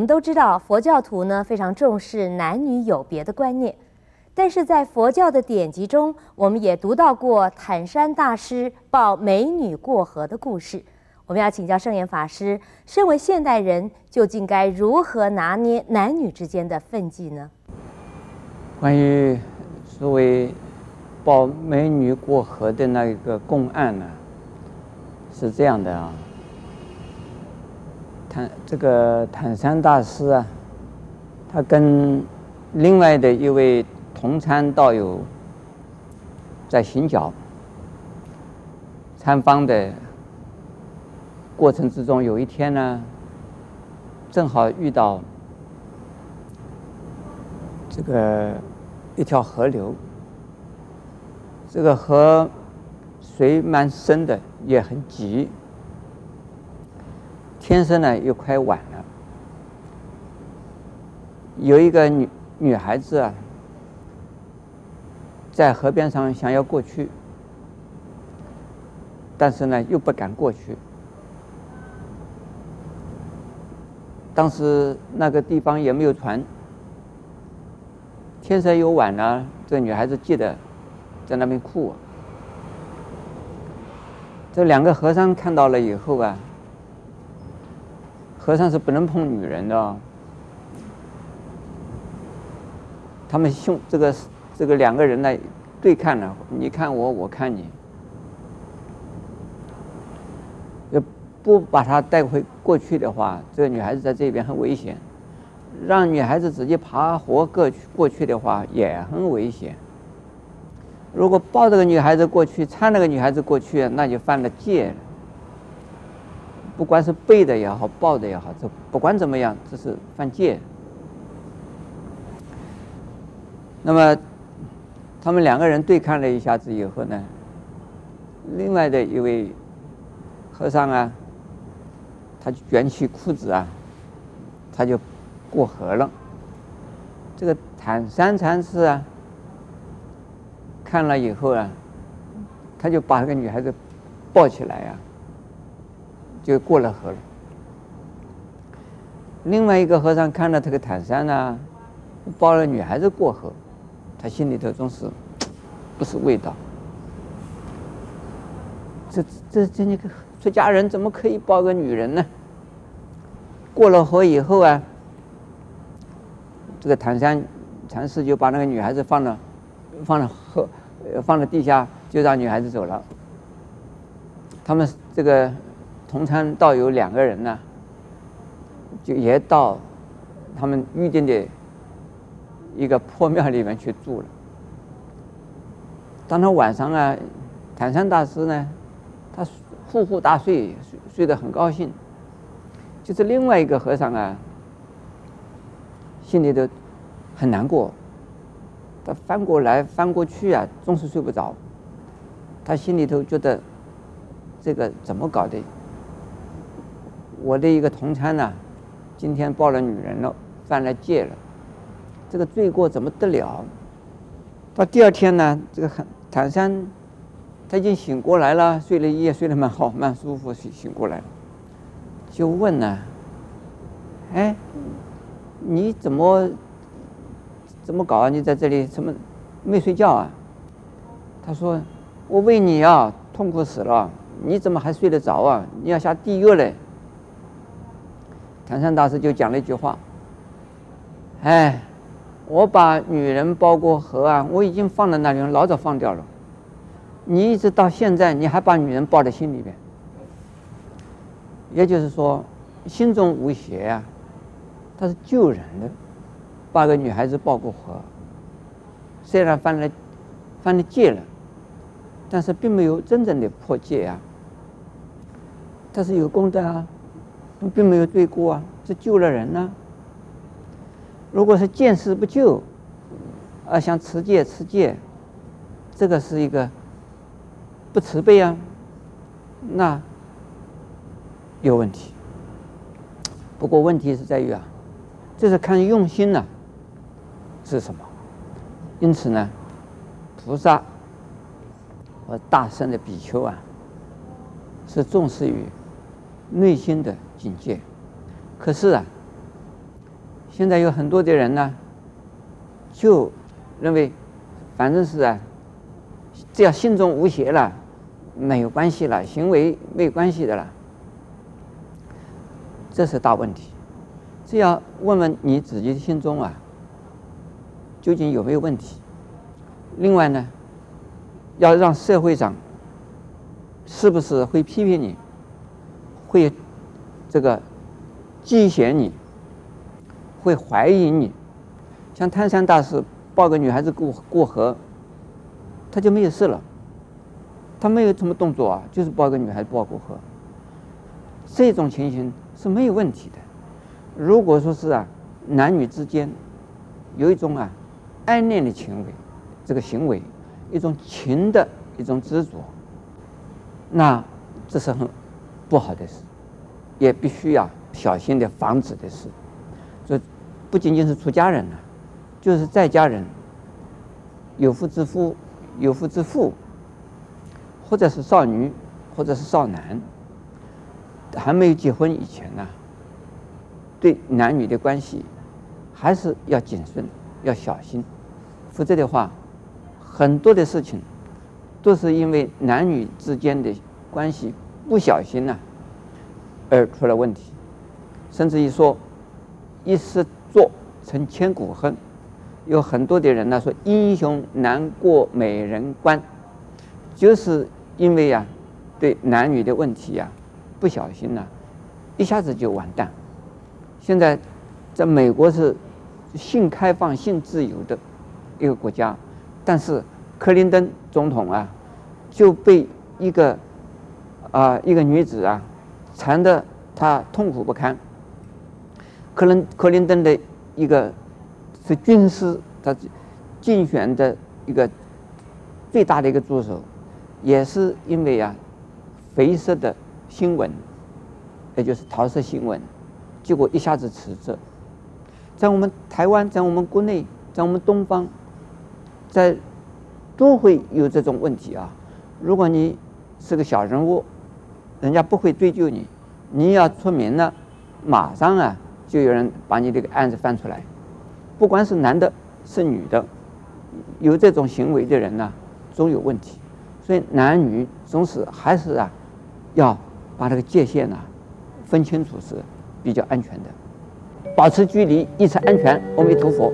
我们都知道佛教徒呢非常重视男女有别的观念，但是在佛教的典籍中，我们也读到过坦山大师抱美女过河的故事。我们要请教圣严法师，身为现代人，究竟该如何拿捏男女之间的分际呢？关于所谓抱美女过河的那一个公案呢，是这样的啊。这个坦山大师啊，他跟另外的一位同参道友在行脚参访的过程之中，有一天呢，正好遇到这个一条河流，这个河水蛮深的，也很急。天色呢又快晚了，有一个女女孩子啊，在河边上想要过去，但是呢又不敢过去。当时那个地方也没有船，天色又晚了，这女孩子急得在那边哭。这两个和尚看到了以后啊。和尚是不能碰女人的，他们兄这个这个两个人呢对看了，你看我，我看你，要不把她带回过去的话，这个女孩子在这边很危险；让女孩子直接爬河过去过去的话，也很危险。如果抱这个女孩子过去，搀那个女孩子过去，那就犯了戒了。不管是背的也好，抱的也好，这不管怎么样，这是犯戒。那么，他们两个人对看了一下子以后呢，另外的一位和尚啊，他就卷起裤子啊，他就过河了。这个坦山禅师啊，看了以后啊，他就把那个女孩子抱起来啊。就过了河了。另外一个和尚看到这个坦山呢，抱了女孩子过河，他心里头总是不是味道。这这这那个出家人怎么可以抱个女人呢？过了河以后啊，这个坦山禅师就把那个女孩子放了，放了河，放了地下，就让女孩子走了。他们这个。同参道友两个人呢，就也到他们预定的一个破庙里面去住了。当他晚上啊，坦山大师呢，他呼呼大睡，睡睡得很高兴。就是另外一个和尚啊，心里头很难过，他翻过来翻过去啊，总是睡不着。他心里头觉得这个怎么搞的？我的一个同参呢，今天抱了女人了，犯了戒了，这个罪过怎么得了？到第二天呢，这个很坦山，他已经醒过来了，睡了一夜，睡得蛮好，蛮舒服，醒醒过来了，就问呢，哎，你怎么怎么搞啊？你在这里怎么没睡觉啊？他说，我为你啊，痛苦死了，你怎么还睡得着啊？你要下地狱嘞！坦山大师就讲了一句话：“哎，我把女人抱过河啊，我已经放在那里，老早放掉了。你一直到现在，你还把女人抱在心里边。也就是说，心中无邪啊，他是救人的，把个女孩子抱过河，虽然犯了犯了戒了，但是并没有真正的破戒啊，他是有功德啊。”并没有罪过啊，是救了人呢、如果是见死不救，啊想持戒持戒，这个是一个不慈悲啊，那有问题。不过问题是在于啊，这是看用心呢、是什么？因此呢，菩萨和大圣的比丘啊，是重视于内心的。境界，可是啊，现在有很多的人呢，就认为，反正是啊，只要心中无邪了，没有关系了，行为没关系的了，这是大问题。只要问问你自己的心中啊，究竟有没有问题？另外呢，要让社会上是不是会批评你，会这个忌嫌你，会怀疑你？像泰山大师抱个女孩子过过河，他就没有事了，他没有什么动作啊，就是抱个女孩子抱过河，这种情形是没有问题的。如果说是啊，男女之间有一种啊暗恋的情为，这个行为一种情的一种执着，那这是很不好的事，也必须要小心的防止的事。这不仅仅是出家人了，就是在家人，有妇之夫、有妇之妇，或者是少女，或者是少男，还没有结婚以前呢。对男女的关系，还是要谨慎，要小心，否则的话，很多的事情都是因为男女之间的关系不小心呐、而出了问题，甚至于说一失足成千古恨，有很多的人呢说英雄难过美人关，就是因为呀、啊，对男女的问题呀、啊，不小心呐、一下子就完蛋。现在，在美国是性开放、性自由的一个国家，但是克林顿总统啊，就被一个啊、一个女子啊缠得他痛苦不堪。克林克林顿的一个是军师，他竞选的一个最大的一个助手，也是因为啊绯色的新闻，也就是桃色新闻。结果一下子辞职，在我们台湾，在我们国内，在我们东方，在都会有这种问题啊。如果你是个小人物，人家不会追究你，你要出名了，马上啊就有人把你这个案子翻出来。不管是男的，是女的，有这种行为的人呢，总有问题。所以男女总是还是啊，要把这个界限呢分清楚是。比较安全的，保持距离，一切安全。阿弥陀佛。